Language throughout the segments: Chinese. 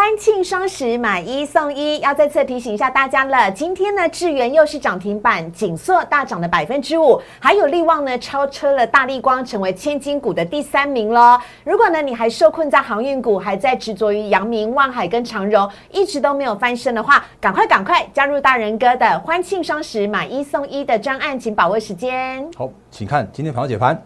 欢庆双十买一送一，要再次提醒一下大家了。今天呢，智源又是涨停板，紧缩大涨了百分之五，还有力旺呢超车了大力光，成为千金股的第三名喽。如果呢你还受困在航运股，还在执着于阳明、万海跟长荣，一直都没有翻身的话，赶快赶快加入大人哥的欢庆双十买一送一的专案，请把握时间。好，请看今天盘后解盘。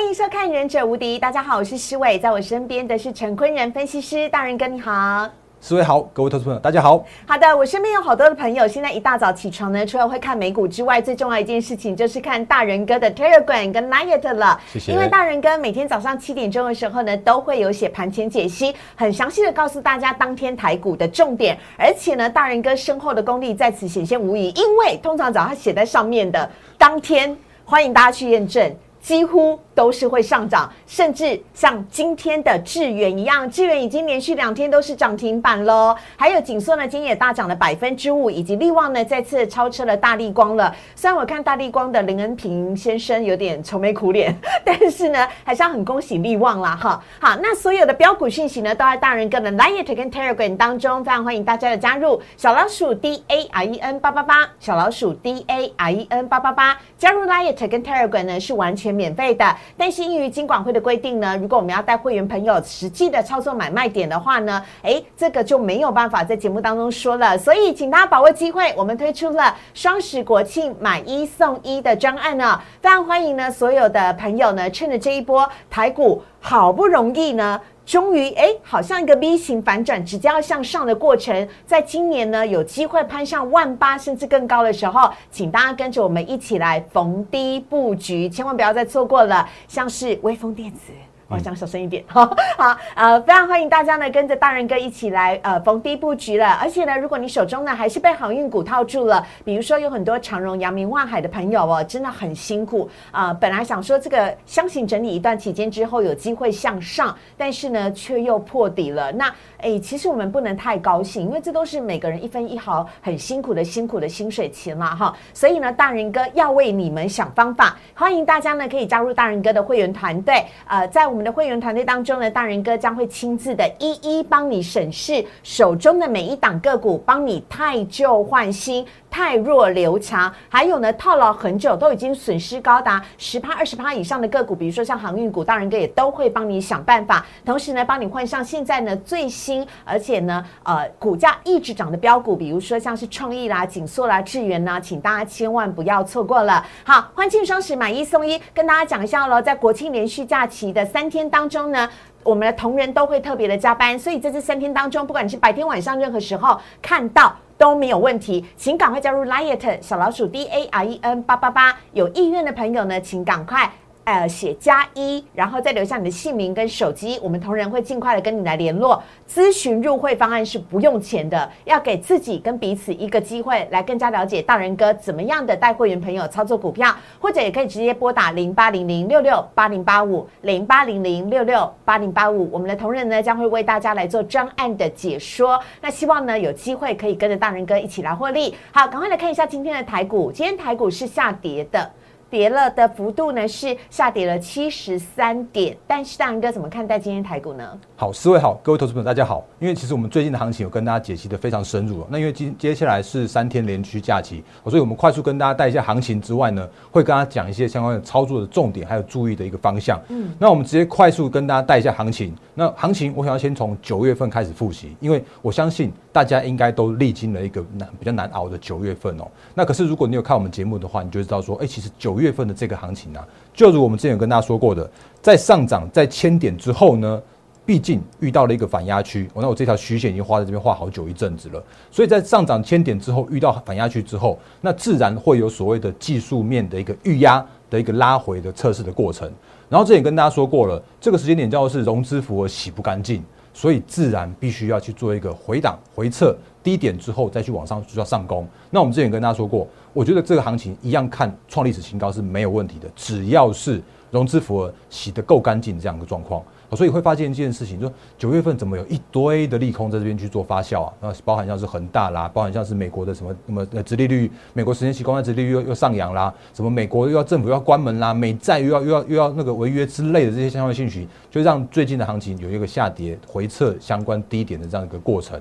欢迎收看《忍者无敌》，大家好，我是施伟，在我身边的是陈坤仁分析师，大人哥你好。四位好，各位投资朋友，大家好。好的，我身边有好多的朋友，现在一大早起床呢，除了会看美股之外，最重要一件事情就是看大人哥的 Telegram 跟 Line 了。谢谢。因为大人哥每天早上七点钟的时候呢，都会有写盘前解析，很详细的告诉大家当天台股的重点，而且呢，大人哥深厚的功力在此显现无疑，因为通常早上写在上面的当天，欢迎大家去验证，几乎。都是会上涨，甚至像今天的智远一样，智远已经连续两天都是涨停板喽。还有锦硕呢，今天也大涨了百分之五，以及力旺呢再次超车了大力光了。虽然我看大力光的林恩平先生有点愁眉苦脸，但是呢，还是要很恭喜力旺啦哈。好，那所有的标股讯息呢，都在大人哥的 Line 跟 Telegram 当中，非常欢迎大家的加入。小老鼠 D A R E N 八八八，小老鼠 D A R E N 八八八，加入 Line 跟 Telegram 呢是完全免费的。但是因于金管会的规定呢，如果我们要带会员朋友实际的操作买卖点的话呢，哎，这个就没有办法在节目当中说了。所以，请大家把握机会，我们推出了双十国庆买一送一的专案呢，非常欢迎呢所有的朋友呢，趁着这一波台股好不容易呢。终于，哎，好像一个 V 型反转，直接要向上的过程，在今年呢，有机会攀上万八甚至更高的时候，请大家跟着我们一起来逢低布局，千万不要再错过了，像是微风电子。我讲小声一点，好，好，呃，非常欢迎大家呢跟着大人哥一起来呃逢低布局了。而且呢，如果你手中呢还是被航运股套住了，比如说有很多长荣、阳明、万海的朋友哦，真的很辛苦啊。本来想说这个箱型整理一段期间之后有机会向上，但是呢却又破底了。那哎，其实我们不能太高兴，因为这都是每个人一分一毫很辛苦的辛苦的薪水钱嘛哈。所以呢，大人哥要为你们想方法，欢迎大家呢可以加入大人哥的会员团队，呃，在我们。我们的会员团队当中呢，大仁哥将会亲自的一一帮你审视手中的每一档个股，帮你汰旧换新。太弱留强，还有呢，套牢很久都已经损失高达十趴、二十趴以上的个股，比如说像航运股，大人哥也都会帮你想办法，同时呢，帮你换上现在呢最新，而且呢，呃，股价一直涨的标股，比如说像是创意啦、锦硕啦、智源呐，请大家千万不要错过了。好，欢庆双十买一送一，跟大家讲一下喽，在国庆连续假期的三天当中呢，我们的同仁都会特别的加班，所以在这三天当中，不管你是白天晚上任何时候看到。都没有问题，请赶快加入 Lion 小老鼠 D A R E N 八八八，有意愿的朋友呢，请赶快。呃，写加一，然后再留下你的姓名跟手机，我们同仁会尽快的跟你来联络。咨询入会方案是不用钱的，要给自己跟彼此一个机会，来更加了解大人哥怎么样的带会员朋友操作股票，或者也可以直接拨打零八零零六六八零八五零八零零六六八零八五，我们的同仁呢将会为大家来做专案的解说。那希望呢有机会可以跟着大人哥一起来获利。好，赶快来看一下今天的台股，今天台股是下跌的。跌了的幅度呢是下跌了七十三点，但是大仁哥怎么看待今天台股呢？好，四位好，各位投资朋友大家好。因为其实我们最近的行情有跟大家解析的非常深入，那因为今接下来是三天连续假期，所以我们快速跟大家带一下行情之外呢，会跟大家讲一些相关的操作的重点，还有注意的一个方向。嗯，那我们直接快速跟大家带一下行情。那行情我想要先从九月份开始复习，因为我相信大家应该都历经了一个难比较难熬的九月份哦。那可是如果你有看我们节目的话，你就知道说，哎，其实九月份的这个行情啊，就如我们之前有跟大家说过的，在上涨在千点之后呢，毕竟遇到了一个反压区。我那我这条虚线已经画在这边画好久一阵子了，所以在上涨千点之后遇到反压区之后，那自然会有所谓的技术面的一个预压的一个拉回的测试的过程。然后这也跟大家说过了，这个时间点叫做是融资符合洗不干净。所以自然必须要去做一个回档、回撤低点之后再去往上就要上攻。那我们之前跟大家说过，我觉得这个行情一样看创历史新高是没有问题的，只要是融资符合洗得够干净这样的状况。所以会发现一件事情，就九月份怎么有一堆的利空在这边去做发酵啊？那包含像是恒大啦，包含像是美国的什么什么呃，殖利率，美国十年期公债殖利率又又上扬啦，什么美国又要政府要关门啦，美债又要又要又要那个违约之类的这些相关信息，就让最近的行情有一个下跌回撤相关低点的这样一个过程。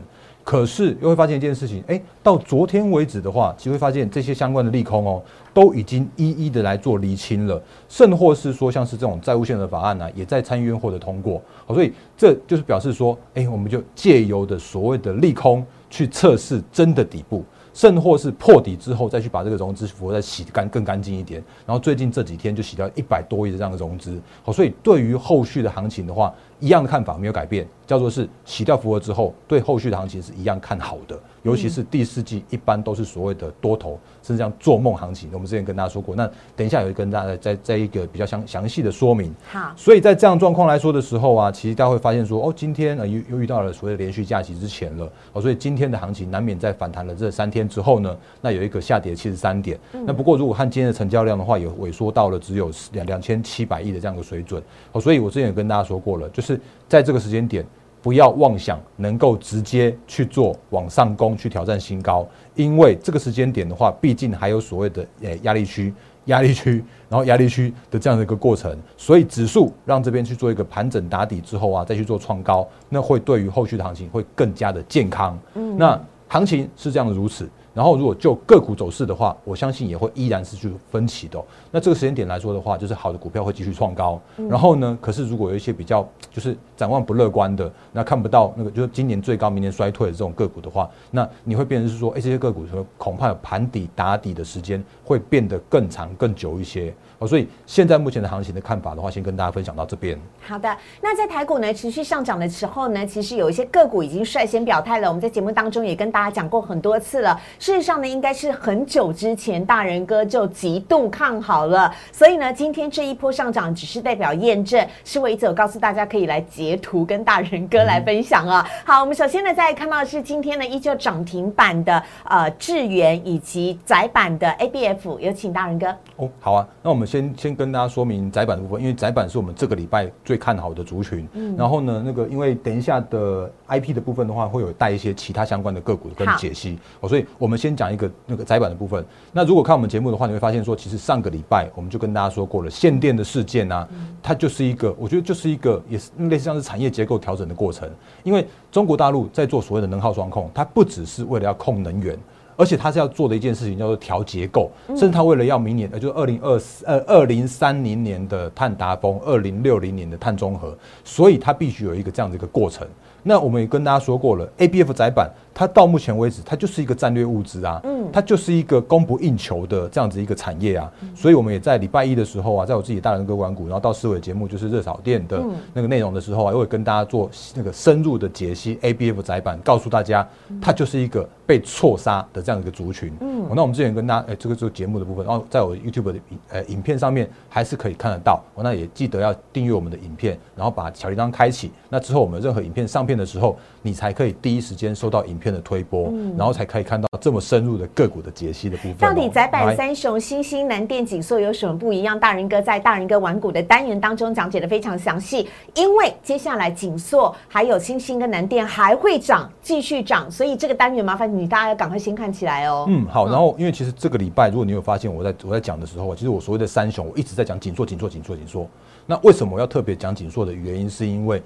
可是又会发现一件事情，哎，到昨天为止的话，其实会发现这些相关的利空哦，都已经一一的来做厘清了，甚或是说像是这种债务限额法案呢，也在参议院获得通过，好，所以这就是表示说，哎，我们就借由的所谓的利空去测试真的底部。甚或是破底之后再去把这个融资符合再洗干更干净一点，然后最近这几天就洗掉一百多亿的这样的融资，好，所以对于后续的行情的话，一样的看法没有改变，叫做是洗掉符合之后，对后续的行情是一样看好的。尤其是第四季，一般都是所谓的多头，甚至这样做梦行情。我们之前跟大家说过，那等一下有跟大家再再一个比较详详细的说明。好，所以在这样状况来说的时候啊，其实大家会发现说，哦，今天呃又又遇到了所谓的连续假期之前了，哦，所以今天的行情难免在反弹了这三天之后呢，那有一个下跌七十三点。那不过如果看今天的成交量的话，也萎缩到了只有两两千七百亿的这样的水准。哦，所以我之前也跟大家说过了，就是在这个时间点。不要妄想能够直接去做往上攻去挑战新高，因为这个时间点的话，毕竟还有所谓的诶压力区、压力区，然后压力区的这样的一个过程，所以指数让这边去做一个盘整打底之后啊，再去做创高，那会对于后续的行情会更加的健康。嗯，那行情是这样的如此。然后，如果就个股走势的话，我相信也会依然是去分歧的。那这个时间点来说的话，就是好的股票会继续创高。然后呢，可是如果有一些比较就是展望不乐观的，那看不到那个就是今年最高，明年衰退的这种个股的话，那你会变成是说，哎，这些个股恐怕盘底打底的时间会变得更长、更久一些。哦，所以现在目前的行情的看法的话，先跟大家分享到这边。好的，那在台股呢持续上涨的时候呢，其实有一些个股已经率先表态了。我们在节目当中也跟大家讲过很多次了。事实上呢，应该是很久之前大人哥就极度看好了。所以呢，今天这一波上涨只是代表验证，是我一直告诉大家可以来截图跟大人哥来分享啊。好，我们首先呢再看到的是今天呢依旧涨停板的呃智源以及窄板的 ABF，有请大人哥。哦，好啊，那我们。先先跟大家说明窄板的部分，因为窄板是我们这个礼拜最看好的族群。嗯，然后呢，那个因为等一下的 IP 的部分的话，会有带一些其他相关的个股跟解析。哦，所以我们先讲一个那个窄板的部分。那如果看我们节目的话，你会发现说，其实上个礼拜我们就跟大家说过了，限电的事件啊，它就是一个，我觉得就是一个也是类似像是产业结构调整的过程。因为中国大陆在做所谓的能耗双控，它不只是为了要控能源。而且它是要做的一件事情叫做调结构，甚至它为了要明年，呃，就是二零二四呃二零三零年的碳达峰，二零六零年的碳中和，所以它必须有一个这样的一个过程。那我们也跟大家说过了，A B F 窄板。它到目前为止，它就是一个战略物资啊，嗯，它就是一个供不应求的这样子一个产业啊，所以我们也在礼拜一的时候啊，在我自己大人哥管股，然后到思维节目就是热炒店的那个内容的时候啊，又会跟大家做那个深入的解析 A B F 窄板，告诉大家它就是一个被错杀的这样一个族群。嗯，那我们之前跟大家，哎，这个是节目的部分，然后在我 YouTube 的呃影片上面还是可以看得到，那也记得要订阅我们的影片，然后把小铃铛开启，那之后我们任何影片上片的时候，你才可以第一时间收到影片。的推波，然后才可以看到这么深入的个股的解析的部分。到底窄板三雄、新兴、南电、景硕有什么不一样？大人哥在大人哥玩股的单元当中讲解的非常详细。因为接下来景硕还有新兴跟南电还会涨，继续涨，所以这个单元麻烦你大家要赶快先看起来哦。嗯，好。然后因为其实这个礼拜，如果你有发现我在我在讲的时候，其实我所谓的三雄，我一直在讲紧缩、紧缩、紧缩、紧缩。那为什么我要特别讲紧缩的原因，是因为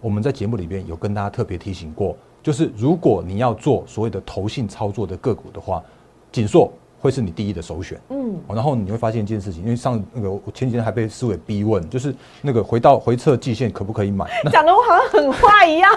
我们在节目里边有跟大家特别提醒过。就是如果你要做所谓的投信操作的个股的话，锦硕会是你第一的首选。嗯，然后你会发现一件事情，因为上那个我前几天还被思维逼问，就是那个回到回撤季线可不可以买？讲的我好像很坏一样，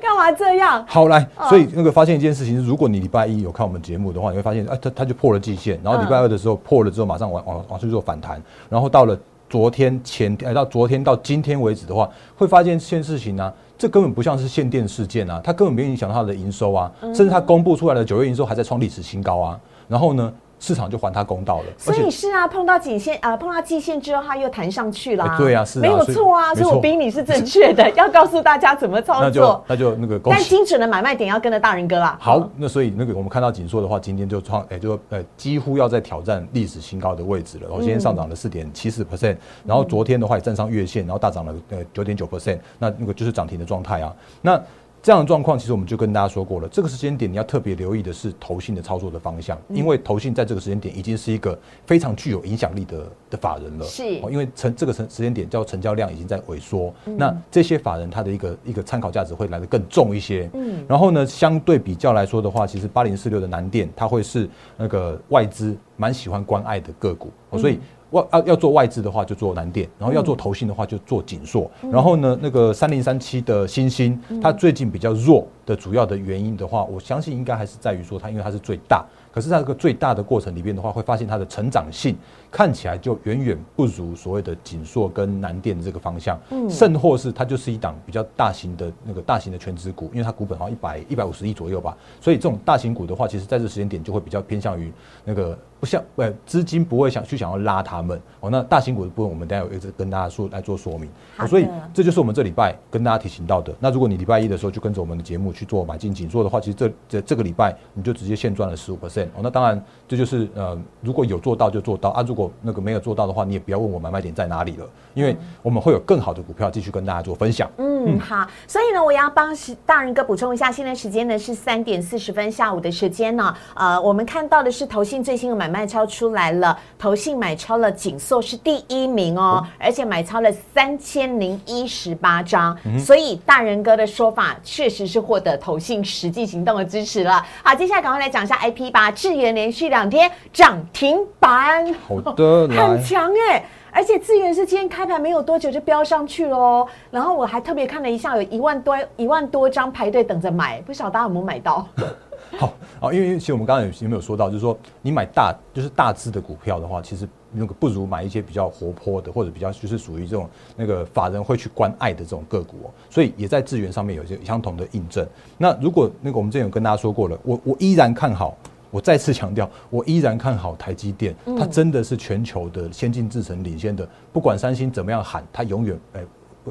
干嘛这样？好来，所以那个发现一件事情，如果你礼拜一有看我们节目的话，你会发现，哎，它它就破了季线，然后礼拜二的时候破了之后，马上往往往去做反弹，然后到了昨天前天，到昨天到今天为止的话，会发现一件事情呢。这根本不像是限电事件啊，它根本没有影响到它的营收啊，甚至它公布出来的九月营收还在创历史新高啊。然后呢，市场就还他公道了。所以是啊，碰到颈线啊，碰到季线之后，它又弹上去了。对啊，是没有错啊，所以我逼你是正确的，要告诉大家怎么操作。那就那就那个，但精准的买卖点要跟着大人哥啊。好，那所以那个我们看到紧缩的话，今天就创，哎，就呃几乎要在挑战历史新高的位置了。然后今天上涨了四点七四 percent，然后昨天的话也站上月线，然后大涨了呃九点九 percent，那那个就是涨停的状态啊。那这样的状况，其实我们就跟大家说过了。这个时间点你要特别留意的是投信的操作的方向，因为投信在这个时间点已经是一个非常具有影响力的的法人了。是，因为成这个成时间点叫成交量已经在萎缩，那这些法人他的一个一个参考价值会来的更重一些。嗯，然后呢，相对比较来说的话，其实八零四六的南电它会是那个外资蛮喜欢关爱的个股，所以。外要要做外资的话，就做南电；然后要做投信的话，就做锦硕。然后呢，那个三零三七的新兴，它最近比较弱的主要的原因的话，我相信应该还是在于说它，因为它是最大。可是在这个最大的过程里边的话，会发现它的成长性看起来就远远不如所谓的锦硕跟南电的这个方向，嗯甚或是它就是一档比较大型的那个大型的全职股，因为它股本好像一百一百五十亿左右吧，所以这种大型股的话，其实在这时间点就会比较偏向于那个不像呃资金不会想去想要拉他们哦。那大型股的部分，我们待会一直跟大家说来做说明。所以这就是我们这礼拜跟大家提醒到的。那如果你礼拜一的时候就跟着我们的节目去做买进锦硕的话，其实这这这个礼拜你就直接现赚了十五 percent。哦，那当然，这就是呃，如果有做到就做到啊，如果那个没有做到的话，你也不要问我买卖点在哪里了，因为我们会有更好的股票继续跟大家做分享。嗯，好，所以呢，我要帮大人哥补充一下，现在时间呢是三点四十分，下午的时间呢，呃，我们看到的是投信最新的买卖超出来了，投信买超了紧缩是第一名哦，而且买超了三千零一十八张，所以大人哥的说法确实是获得投信实际行动的支持了。好，接下来赶快来讲一下 IP 吧。智源连续两天涨停板，好的，很强哎！而且智源是今天开盘没有多久就飙上去喽。然后我还特别看了一下，有一万多一万多张排队等着买，不晓得大家有没有买到？好，好，因为其实我们刚刚有有没有说到，就是说你买大就是大资的股票的话，其实那个不如买一些比较活泼的，或者比较就是属于这种那个法人会去关爱的这种个股哦。所以也在资源上面有一些相同的印证。那如果那个我们之前有跟大家说过了，我我依然看好。我再次强调，我依然看好台积电，它真的是全球的先进制程领先的。不管三星怎么样喊，它永远哎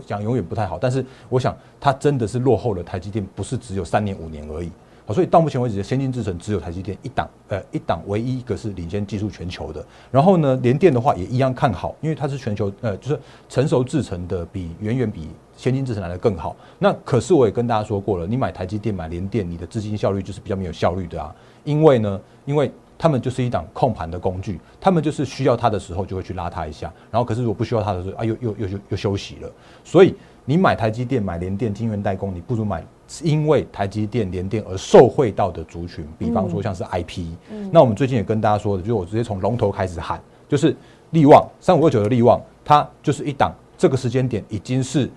讲永远不太好。但是我想，它真的是落后了台积电，不是只有三年五年而已。好，所以到目前为止，先进制程只有台积电一档，呃，一档唯一一个是领先技术全球的。然后呢，联电的话也一样看好，因为它是全球呃，就是成熟制程的比远远比先进制程来的更好。那可是我也跟大家说过了，你买台积电买联电，你的资金效率就是比较没有效率的啊。因为呢，因为他们就是一档控盘的工具，他们就是需要它的时候就会去拉它一下，然后可是如果不需要它的时候啊，又又又又休息了。所以你买台积电、买联电、晶圆代工，你不如买因为台积电、联电而受惠到的族群，比方说像是 IP。那我们最近也跟大家说的，就是我直接从龙头开始喊，就是利旺三五二九的利旺，它就是一档这个时间点已经是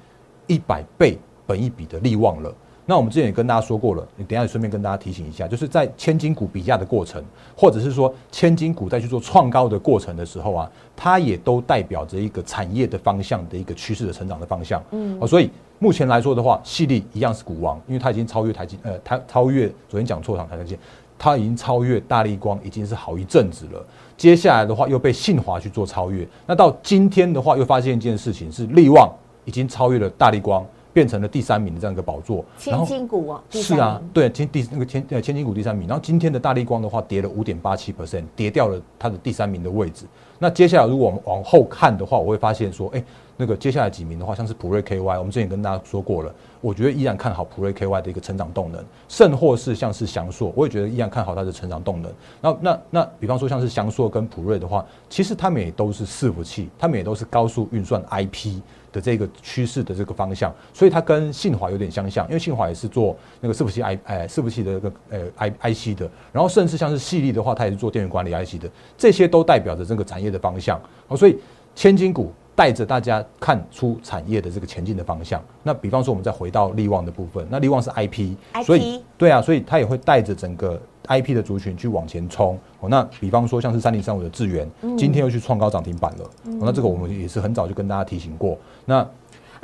一百倍本一比的利旺了。那我们之前也跟大家说过了，你等下也顺便跟大家提醒一下，就是在千金股比价的过程，或者是说千金股在去做创高的过程的时候啊，它也都代表着一个产业的方向的一个趋势的成长的方向。嗯，哦，所以目前来说的话，细粒一样是股王，因为它已经超越台积，呃，它超越昨天讲错场台积电，它已经超越大力光，已经是好一阵子了。接下来的话又被信华去做超越，那到今天的话又发现一件事情是力旺已经超越了大力光。变成了第三名的这样一个宝座，千金股哦，是啊，对，千第那个千呃千金股第三名，然后今天的大力光的话跌了五点八七 percent，跌掉了它的第三名的位置。那接下来如果我们往后看的话，我会发现说，哎，那个接下来几名的话，像是普瑞 KY，我们之前跟大家说过了，我觉得依然看好普瑞 KY 的一个成长动能，甚或是像是翔硕，我也觉得依然看好它的成长动能。那那那，比方说像是翔硕跟普瑞的话，其实他们也都是伺服器，他们也都是高速运算 IP。的这个趋势的这个方向，所以它跟信华有点相像，因为信华也是做那个伺服器 I 哎伺服器的那个呃 I I C 的，然后甚至像是细粒的话，它也是做电源管理 I C 的，这些都代表着这个产业的方向。哦，所以千金股带着大家看出产业的这个前进的方向。那比方说，我们再回到利旺的部分，那利旺是 I P，所以对啊，所以它也会带着整个 I P 的族群去往前冲。哦，那比方说像是三零三五的智源，今天又去创高涨停板了。哦，那这个我们也是很早就跟大家提醒过。那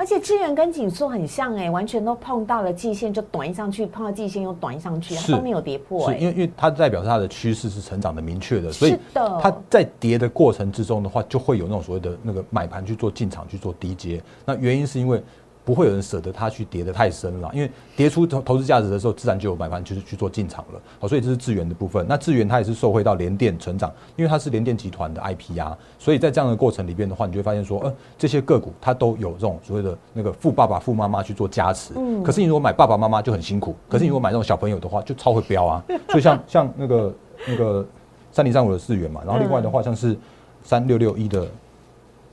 而且智源跟紧缩很像哎，完全都碰到了季线就短上去，碰到季线又短上去，它都没有跌破是因为因为它代表它的趋势是成长的明确的，所以它在跌的过程之中的话，就会有那种所谓的那个买盘去做进场去做低接。那原因是因为。不会有人舍得它去跌得太深了，因为跌出投投资价值的时候，自然就有买盘就是去做进场了。好，所以这是智源的部分。那智源它也是受惠到联电成长，因为它是联电集团的 IP 啊，所以在这样的过程里边的话，你就会发现说，呃，这些个股它都有这种所谓的那个富爸爸、富妈妈去做加持。嗯。可是你如果买爸爸妈妈就很辛苦，可是你如果买那种小朋友的话，就超会飙啊。所以像像那个那个三零三五的智源嘛，然后另外的话像是三六六一的。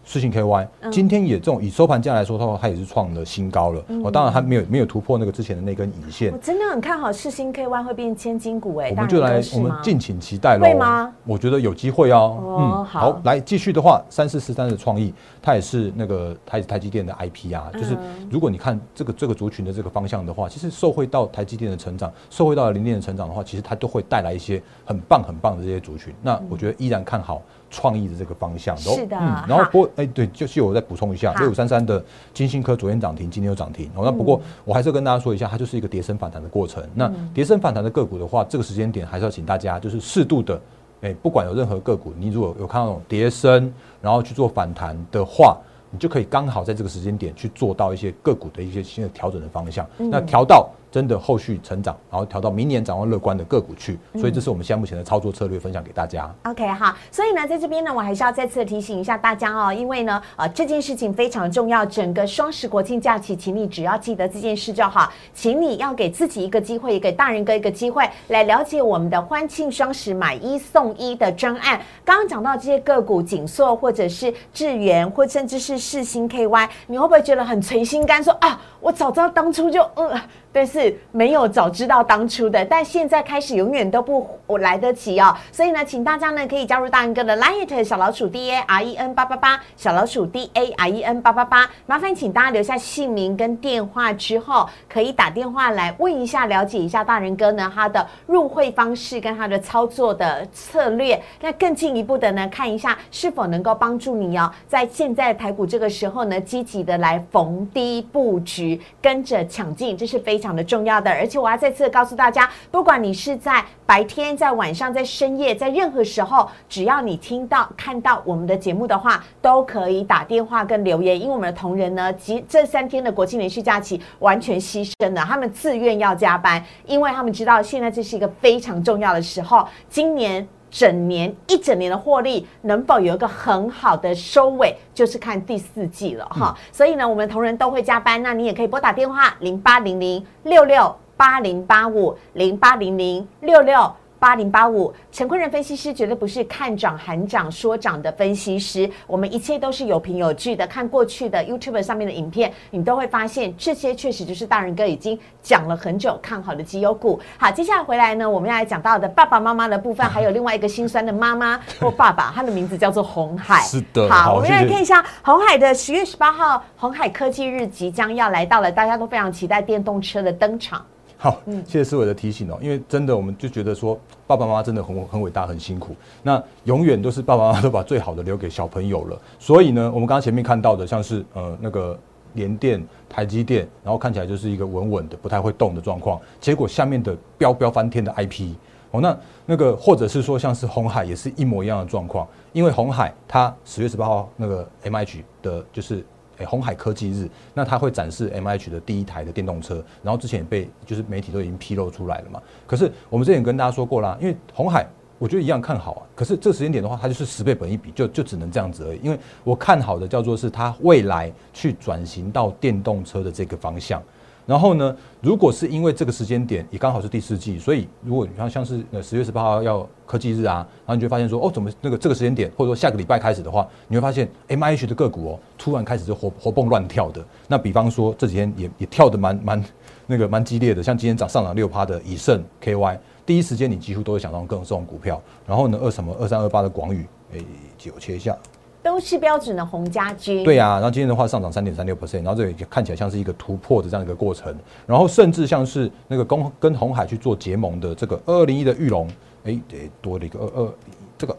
四星 KY 今天也这种以收盘价来说的话，它也是创了新高了。哦，当然它没有没有突破那个之前的那根影线。我真的很看好四星 KY 会变千金股哎，我们就来我们敬请期待喽。会吗？我觉得有机会哦。嗯，好，来继续的话，三四四三的创意，它也是那个台台积电的 IP 啊。就是如果你看这个这个族群的这个方向的话，其实受惠到台积电的成长，受惠到零电的成长的话，其实它都会带来一些很棒很棒的这些族群。那我觉得依然看好。创意的这个方向，是的。然后不过，哎，对，就是我再补充一下，六五三三的金星科昨天涨停，今天又涨停。那不过我还是跟大家说一下，它就是一个跌升反弹的过程。那跌升反弹的个股的话，这个时间点还是要请大家就是适度的，哎，不管有任何个股，你如果有看到跌升，然后去做反弹的话，你就可以刚好在这个时间点去做到一些个股的一些新的调整的方向。那调到。真的后续成长，然后调到明年展望乐观的个股去，所以这是我们现在目前的操作策略分享给大家。OK 好，所以呢，在这边呢，我还是要再次提醒一下大家哦，因为呢，呃，这件事情非常重要。整个双十国庆假期，请你只要记得这件事就好，请你要给自己一个机会，也给大人哥一个机会，来了解我们的欢庆双十买一送一的专案。刚刚讲到这些个股，锦硕或者是智源，或甚至是世星 KY，你会不会觉得很垂心肝？说啊，我早知道当初就呃。但是没有早知道当初的，但现在开始永远都不我来得及哦。所以呢，请大家呢可以加入大人哥的 Light 小老鼠 D A R E N 八八八小老鼠 D A R E N 八八八，麻烦请大家留下姓名跟电话之后，可以打电话来问一下，了解一下大人哥呢他的入会方式跟他的操作的策略。那更进一步的呢，看一下是否能够帮助你哦，在现在台股这个时候呢，积极的来逢低布局，跟着抢进，这是非。非常的重要的，而且我要再次告诉大家，不管你是在白天、在晚上、在深夜、在任何时候，只要你听到、看到我们的节目的话，都可以打电话跟留言。因为我们的同仁呢，及这三天的国庆连续假期完全牺牲了，他们自愿要加班，因为他们知道现在这是一个非常重要的时候。今年。整年一整年的获利能否有一个很好的收尾，就是看第四季了哈。所以呢，我们同仁都会加班，那你也可以拨打电话零八零零六六八零八五零八零零六六。八零八五，陈坤仁分析师绝对不是看涨喊涨说涨的分析师，我们一切都是有凭有据的。看过去的 YouTube 上面的影片，你都会发现这些确实就是大人哥已经讲了很久看好的绩优股。好，接下来回来呢，我们要来讲到的爸爸妈妈的部分，还有另外一个心酸的妈妈或爸爸，他的名字叫做红海。是的，好，我们来看一下红海的十月十八号，红海科技日即将要来到了，大家都非常期待电动车的登场。好，谢谢思伟的提醒哦，因为真的我们就觉得说，爸爸妈妈真的很很伟大，很辛苦。那永远都是爸爸妈妈都把最好的留给小朋友了。所以呢，我们刚刚前面看到的，像是呃那个联电、台积电，然后看起来就是一个稳稳的、不太会动的状况。结果下面的飙飙翻天的 IP 哦，那那个或者是说像是红海也是一模一样的状况，因为红海它十月十八号那个 MH 的就是。诶，红海科技日，那它会展示 M H 的第一台的电动车，然后之前也被就是媒体都已经披露出来了嘛。可是我们之前跟大家说过啦，因为红海我觉得一样看好啊，可是这个时间点的话，它就是十倍本一比，就就只能这样子而已。因为我看好的叫做是它未来去转型到电动车的这个方向。然后呢，如果是因为这个时间点也刚好是第四季，所以如果你看像是呃十月十八号要科技日啊，然后你就发现说哦，怎么那个这个时间点或者说下个礼拜开始的话，你会发现 M I H 的个股哦，突然开始就活活蹦乱跳的。那比方说这几天也也跳的蛮蛮那个蛮激烈的，像今天涨上涨六趴的以盛 K Y，第一时间你几乎都会想到各种这种股票。然后呢，二什么二三二八的广宇，哎，借我切一下。都是标准的红家军。对呀，然后今天的话上涨三点三六 percent，然后这里看起来像是一个突破的这样一个过程，然后甚至像是那个跟跟红海去做结盟的这个二零一的玉龙，哎，得多了一个二二这个，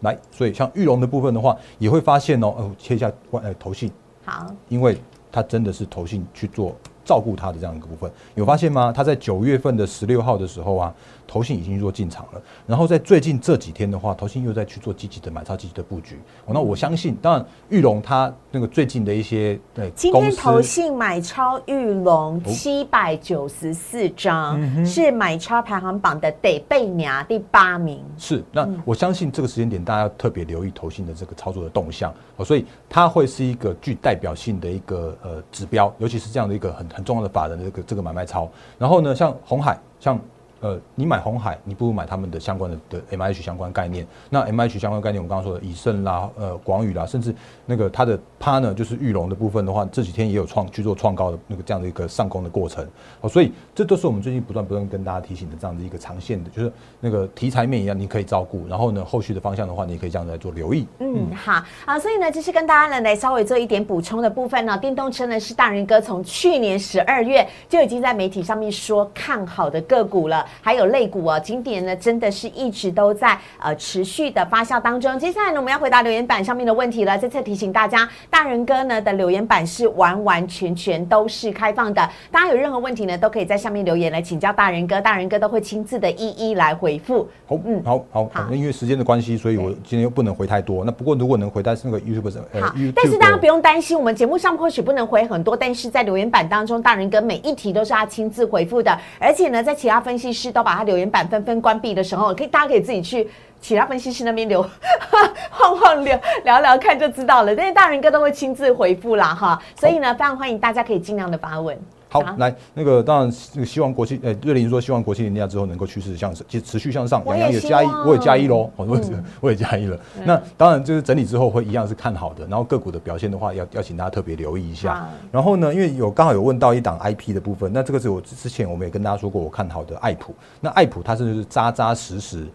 来，所以像玉龙的部分的话，也会发现哦，哦，切一下关呃头信，好，因为它真的是投信去做照顾他的这样一个部分。有发现吗？他在九月份的十六号的时候啊。投信已经做进场了，然后在最近这几天的话，投信又在去做积极的买超、积极的布局。哦那我相信，当然玉龙他那个最近的一些对，今天投信买超玉龙七百九十四张，是买超排行榜的得贝娘第八名。是，那我相信这个时间点大家要特别留意投信的这个操作的动向哦，所以它会是一个具代表性的一个呃指标，尤其是这样的一个很很重要的法人的这个这个买卖超。然后呢，像红海，像。呃，你买红海，你不如买他们的相关的的 M H 相关概念。那 M H 相关概念，我们刚刚说的以盛啦、呃广宇啦，甚至那个它的 partner 就是玉龙的部分的话，这几天也有创去做创高的那个这样的一个上攻的过程。哦，所以这都是我们最近不断不断跟大家提醒的这样的一个长线的，就是那个题材面一样，你可以照顾。然后呢，后续的方向的话，你也可以这样子来做留意。嗯，好啊，所以呢，就是跟大家呢来稍微做一点补充的部分呢。电动车呢是大人哥从去年十二月就已经在媒体上面说看好的个股了，还有肋骨哦。今年呢，真的是一直都在呃持续的发酵当中。接下来呢，我们要回答留言板上面的问题了。再次提醒大家，大人哥呢的留言板是完完全全都是开放的，大家有任何问题呢，都可以在下面留言来请教大人哥，大人哥都会亲自的一一来回复。好，嗯，好好好。那因为时间的关系，所以我今天又不能回太多。那不过如果能回答那个 YouTube 上，好，但是大家不用担心，我们节目上或许不能回很多，但是在留言板当中，大人哥每一题都是他亲自回复的，而且呢，在其他分析师都把他留言板纷纷关闭的时候，可以大家可以自己去其他分析师那边留 晃晃聊聊聊看就知道了。但是大人哥都会亲自回复啦，哈，所以呢，非常欢迎大家可以尽量的发问。好，来那个当然那个希望国庆，呃，瑞林说希望国庆年假之后能够趋势向上，其实持续向上。杨洋也加一，我也加一喽，我也 我也加一了。那当然就是整理之后会一样是看好的，然后个股的表现的话，要要请大家特别留意一下。然后呢，因为有刚好有问到一档 IP 的部分，那这个是我之前我们也跟大家说过，我看好的爱普。那爱普它是就是扎扎实实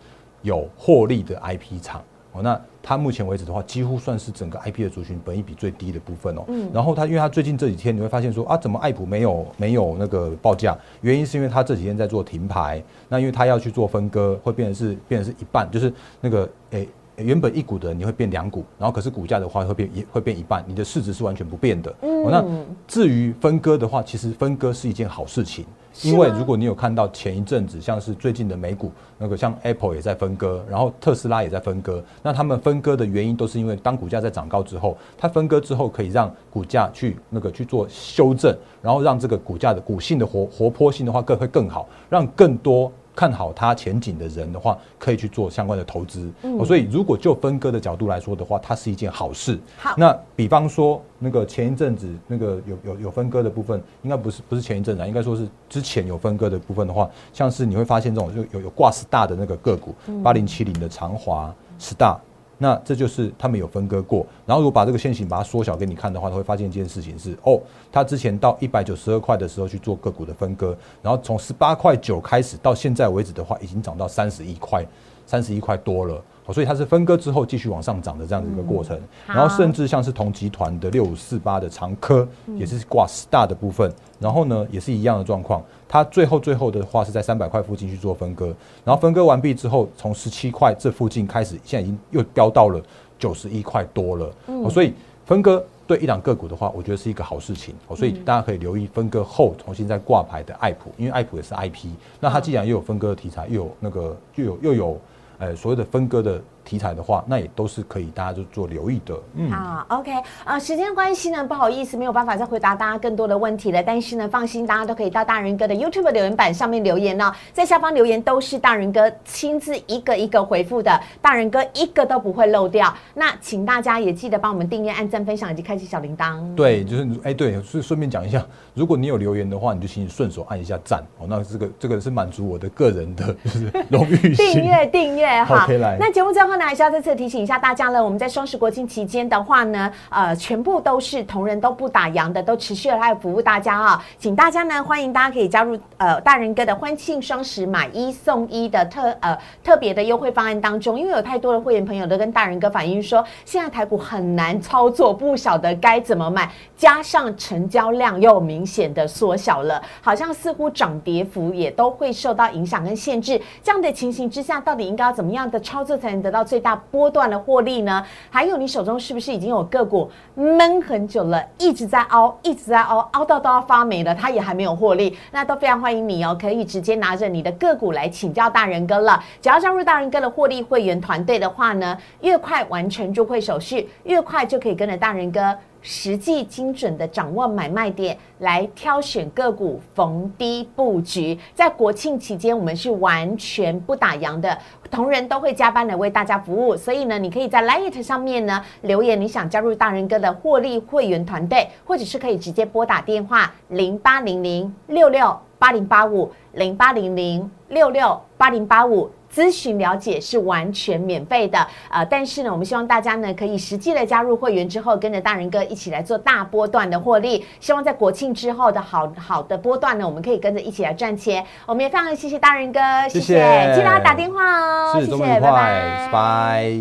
有获利的 IP 厂哦，那。它目前为止的话，几乎算是整个 IP 的族群本益比最低的部分哦。嗯。然后它，因为它最近这几天你会发现说啊，怎么爱普没有没有那个报价？原因是因为它这几天在做停牌。那因为它要去做分割，会变成是变成是一半，就是那个诶原本一股的你会变两股，然后可是股价的话会变一会变一半，你的市值是完全不变的。嗯。那至于分割的话，其实分割是一件好事情。因为如果你有看到前一阵子，像是最近的美股，那个像 Apple 也在分割，然后特斯拉也在分割，那他们分割的原因都是因为当股价在涨高之后，它分割之后可以让股价去那个去做修正，然后让这个股价的股性的活活泼性的话更会更好，让更多。看好它前景的人的话，可以去做相关的投资。嗯，所以如果就分割的角度来说的话，它是一件好事。好，那比方说那个前一阵子那个有有有分割的部分，应该不是不是前一阵子，应该说是之前有分割的部分的话，像是你会发现这种就有有挂 star 的那个个股，八零七零的长华 star。那这就是他们有分割过，然后如果把这个线型把它缩小给你看的话，他会发现一件事情是，哦，他之前到一百九十二块的时候去做个股的分割，然后从十八块九开始到现在为止的话，已经涨到三十一块，三十一块多了。所以它是分割之后继续往上涨的这样的一个过程，然后甚至像是同集团的六五四八的长科也是挂 star 的部分，然后呢也是一样的状况，它最后最后的话是在三百块附近去做分割，然后分割完毕之后，从十七块这附近开始，现在已经又飙到了九十一块多了，所以分割对一档个股的话，我觉得是一个好事情，所以大家可以留意分割后重新再挂牌的爱普，因为爱普也是 IP，那它既然又有分割的题材，又有那个又有又有。呃，所谓的分割的题材的话，那也都是可以大家就做留意的。嗯，好，OK，呃，时间关系呢，不好意思，没有办法再回答大家更多的问题了。但是呢，放心，大家都可以到大人哥的 YouTube 留言板上面留言哦，在下方留言都是大人哥亲自一个一个回复的，大人哥一个都不会漏掉。那请大家也记得帮我们订阅、按赞、分享以及开启小铃铛。对，就是哎，对，顺顺便讲一下，如果你有留言的话，你就请你顺手按一下赞哦。那这个这个是满足我的个人的就是 荣誉订阅订阅。好，那节目最后呢，还是要再次提醒一下大家了。我们在双十国庆期间的话呢，呃，全部都是同仁都不打烊的，都持续的来服务大家啊。请大家呢，欢迎大家可以加入呃大人哥的欢庆双十买一送一的特呃特别的优惠方案当中。因为有太多的会员朋友都跟大人哥反映说，现在台股很难操作，不晓得该怎么买，加上成交量又明显的缩小了，好像似乎涨跌幅也都会受到影响跟限制。这样的情形之下，到底应该要？怎么样的操作才能得到最大波段的获利呢？还有你手中是不是已经有个股闷很久了，一直在凹，一直在凹，凹到都要发霉了，它也还没有获利？那都非常欢迎你哦，可以直接拿着你的个股来请教大人哥了。只要加入大人哥的获利会员团队的话呢，越快完成入会手续，越快就可以跟着大人哥。实际精准的掌握买卖点，来挑选个股，逢低布局。在国庆期间，我们是完全不打烊的，同仁都会加班来为大家服务。所以呢，你可以在 Lite 上面呢留言，你想加入大人哥的获利会员团队，或者是可以直接拨打电话零八零零六六八零八五零八零零六六八零八五。咨询了解是完全免费的，呃，但是呢，我们希望大家呢可以实际的加入会员之后，跟着大人哥一起来做大波段的获利。希望在国庆之后的好好的波段呢，我们可以跟着一起来赚钱。我们也非常谢谢大人哥，谢谢，记得要打电话哦，谢谢，拜拜，拜。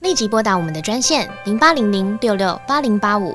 立即拨打我们的专线零八零零六六八零八五。